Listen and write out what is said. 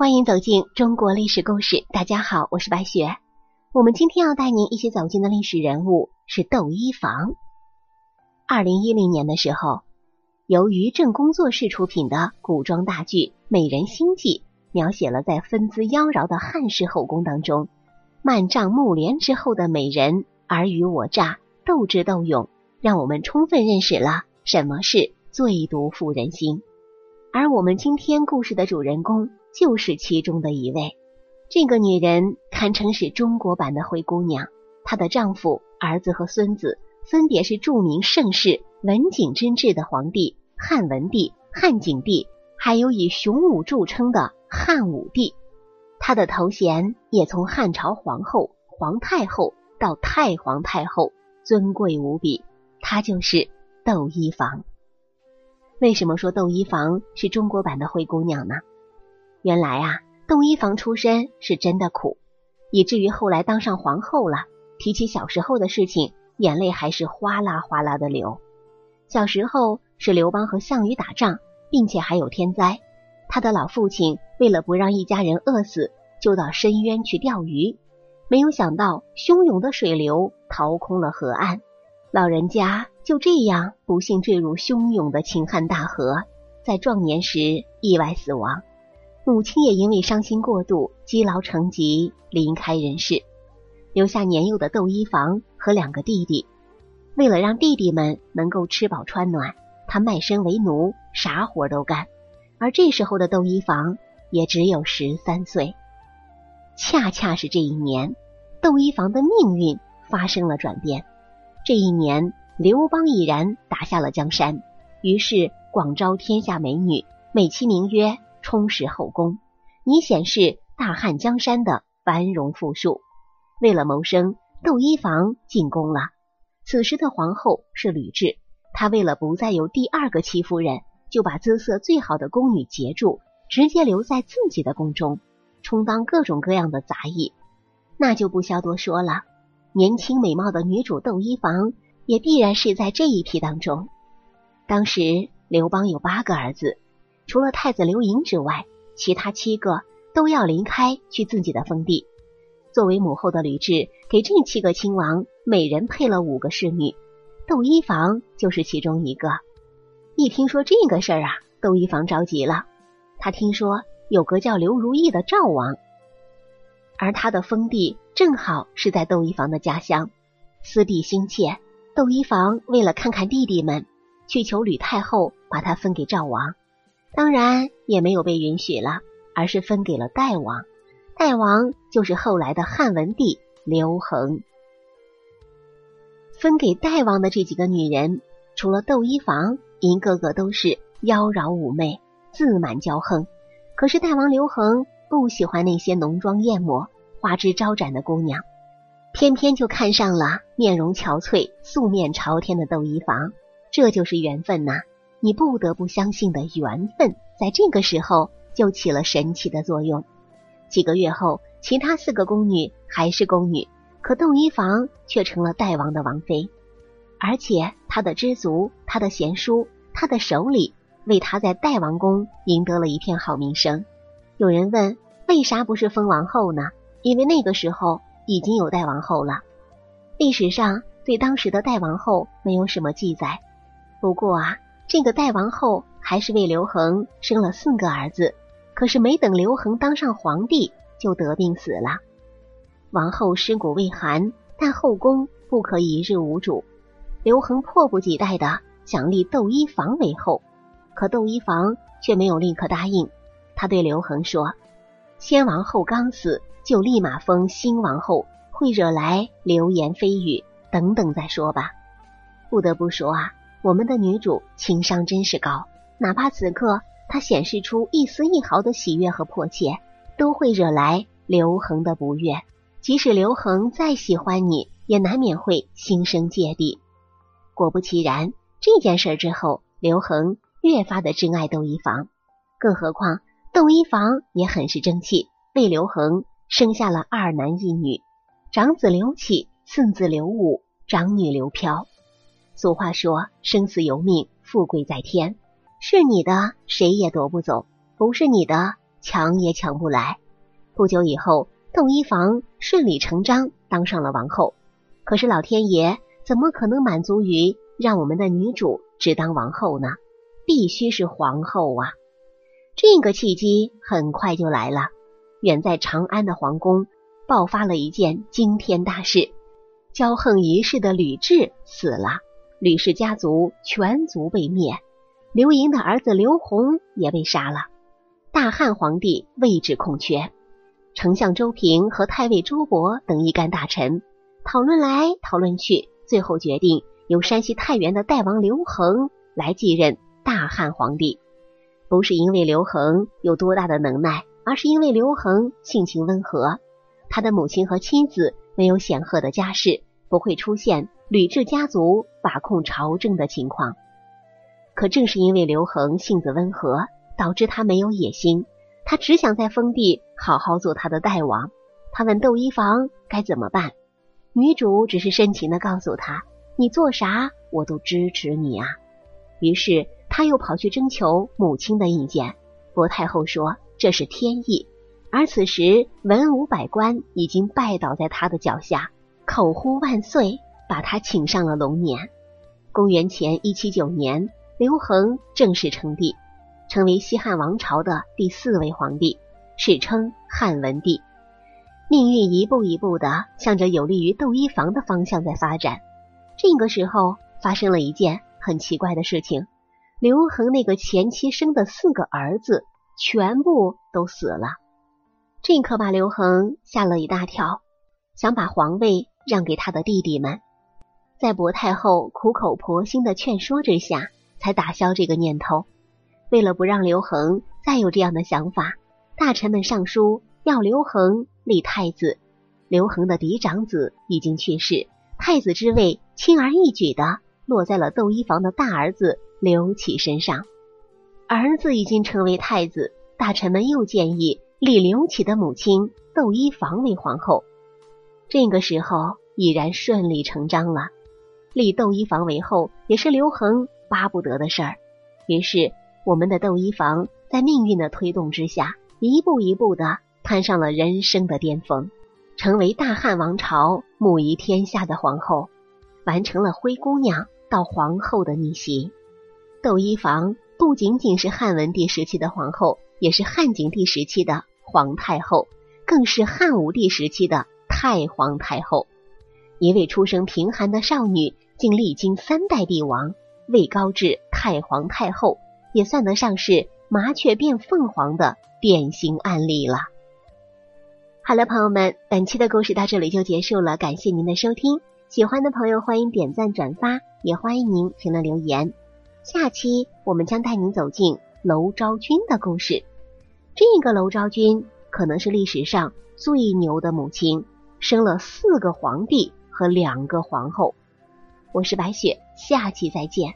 欢迎走进中国历史故事。大家好，我是白雪。我们今天要带您一起走进的历史人物是窦漪房。二零一零年的时候，由于正工作室出品的古装大剧《美人心计》，描写了在风姿妖娆的汉室后宫当中，幔帐幕帘之后的美人尔虞我诈、斗智斗勇，让我们充分认识了什么是最毒妇人心。而我们今天故事的主人公。就是其中的一位，这个女人堪称是中国版的灰姑娘。她的丈夫、儿子和孙子分别是著名盛世文景之治的皇帝汉文帝、汉景帝，还有以雄武著称的汉武帝。她的头衔也从汉朝皇后、皇太后到太皇太后，尊贵无比。她就是窦漪房。为什么说窦漪房是中国版的灰姑娘呢？原来啊，窦漪房出身是真的苦，以至于后来当上皇后了，提起小时候的事情，眼泪还是哗啦哗啦的流。小时候是刘邦和项羽打仗，并且还有天灾，他的老父亲为了不让一家人饿死，就到深渊去钓鱼，没有想到汹涌的水流掏空了河岸，老人家就这样不幸坠入汹涌的秦汉大河，在壮年时意外死亡。母亲也因为伤心过度，积劳成疾，离开人世，留下年幼的窦漪房和两个弟弟。为了让弟弟们能够吃饱穿暖，他卖身为奴，啥活都干。而这时候的窦漪房也只有十三岁。恰恰是这一年，窦漪房的命运发生了转变。这一年，刘邦已然打下了江山，于是广招天下美女，美其名曰。充实后宫，以显示大汉江山的繁荣富庶。为了谋生，窦漪房进宫了。此时的皇后是吕雉，她为了不再有第二个戚夫人，就把姿色最好的宫女截住，直接留在自己的宫中，充当各种各样的杂役。那就不消多说了。年轻美貌的女主窦漪房，也必然是在这一批当中。当时刘邦有八个儿子。除了太子刘盈之外，其他七个都要离开去自己的封地。作为母后的吕雉，给这七个亲王每人配了五个侍女，窦漪房就是其中一个。一听说这个事儿啊，窦漪房着急了。他听说有个叫刘如意的赵王，而他的封地正好是在窦漪房的家乡，思弟心切，窦漪房为了看看弟弟们，去求吕太后把他分给赵王。当然也没有被允许了，而是分给了代王。代王就是后来的汉文帝刘恒。分给代王的这几个女人，除了窦漪房，一个个都是妖娆妩媚、自满骄横。可是代王刘恒不喜欢那些浓妆艳抹、花枝招展的姑娘，偏偏就看上了面容憔悴、素面朝天的窦漪房。这就是缘分呐！你不得不相信的缘分，在这个时候就起了神奇的作用。几个月后，其他四个宫女还是宫女，可窦漪房却成了代王的王妃，而且他的知足、他的贤淑、他的守礼，为他在代王宫赢得了一片好名声。有人问，为啥不是封王后呢？因为那个时候已经有代王后了。历史上对当时的代王后没有什么记载，不过啊。这个代王后还是为刘恒生了四个儿子，可是没等刘恒当上皇帝，就得病死了。王后尸骨未寒，但后宫不可一日无主。刘恒迫不及待的想立窦漪房为后，可窦漪房却没有立刻答应。他对刘恒说：“先王后刚死，就立马封新王后，会惹来流言蜚语，等等再说吧。”不得不说啊。我们的女主情商真是高，哪怕此刻她显示出一丝一毫的喜悦和迫切，都会惹来刘恒的不悦。即使刘恒再喜欢你，也难免会心生芥蒂。果不其然，这件事之后，刘恒越发的珍爱窦漪房，更何况窦漪房也很是争气，为刘恒生下了二男一女，长子刘启，次子刘武，长女刘飘。俗话说：“生死由命，富贵在天。是你的，谁也夺不走；不是你的，抢也抢不来。不久以后，窦漪房顺理成章当上了王后。可是老天爷怎么可能满足于让我们的女主只当王后呢？必须是皇后啊！这个契机很快就来了。远在长安的皇宫爆发了一件惊天大事：骄横一世的吕雉死了，吕氏家族全族被灭。刘盈的儿子刘宏也被杀了。大汉皇帝位置空缺，丞相周平和太尉周勃等一干大臣讨论来讨论去，最后决定由山西太原的代王刘恒来继任大汉皇帝。不是因为刘恒有多大的能耐，而是因为刘恒性情温和，他的母亲和妻子没有显赫的家世，不会出现吕雉家族把控朝政的情况。可正是因为刘恒性子温和。导致他没有野心，他只想在封地好好做他的代王。他问窦漪房该怎么办，女主只是深情的告诉他：“你做啥我都支持你啊。”于是他又跑去征求母亲的意见。薄太后说这是天意，而此时文武百官已经拜倒在他的脚下，口呼万岁，把他请上了龙辇。公元前一七九年，刘恒正式称帝。成为西汉王朝的第四位皇帝，史称汉文帝。命运一步一步的向着有利于窦漪房的方向在发展。这个时候发生了一件很奇怪的事情：刘恒那个前妻生的四个儿子全部都死了。这可把刘恒吓了一大跳，想把皇位让给他的弟弟们。在薄太后苦口婆心的劝说之下，才打消这个念头。为了不让刘恒再有这样的想法，大臣们上书要刘恒立太子。刘恒的嫡长子已经去世，太子之位轻而易举的落在了窦漪房的大儿子刘启身上。儿子已经成为太子，大臣们又建议立刘启的母亲窦漪房为皇后。这个时候已然顺理成章了，立窦漪房为后也是刘恒巴不得的事儿。于是。我们的窦漪房在命运的推动之下，一步一步的攀上了人生的巅峰，成为大汉王朝母仪天下的皇后，完成了灰姑娘到皇后的逆袭。窦漪房不仅仅是汉文帝时期的皇后，也是汉景帝时期的皇太后，更是汉武帝时期的太皇太后。一位出生贫寒的少女，竟历经三代帝王，位高至太皇太后。也算得上是麻雀变凤凰的典型案例了。好了，朋友们，本期的故事到这里就结束了，感谢您的收听。喜欢的朋友欢迎点赞转发，也欢迎您评论留言。下期我们将带您走进娄昭君的故事。这个娄昭君可能是历史上最牛的母亲，生了四个皇帝和两个皇后。我是白雪，下期再见。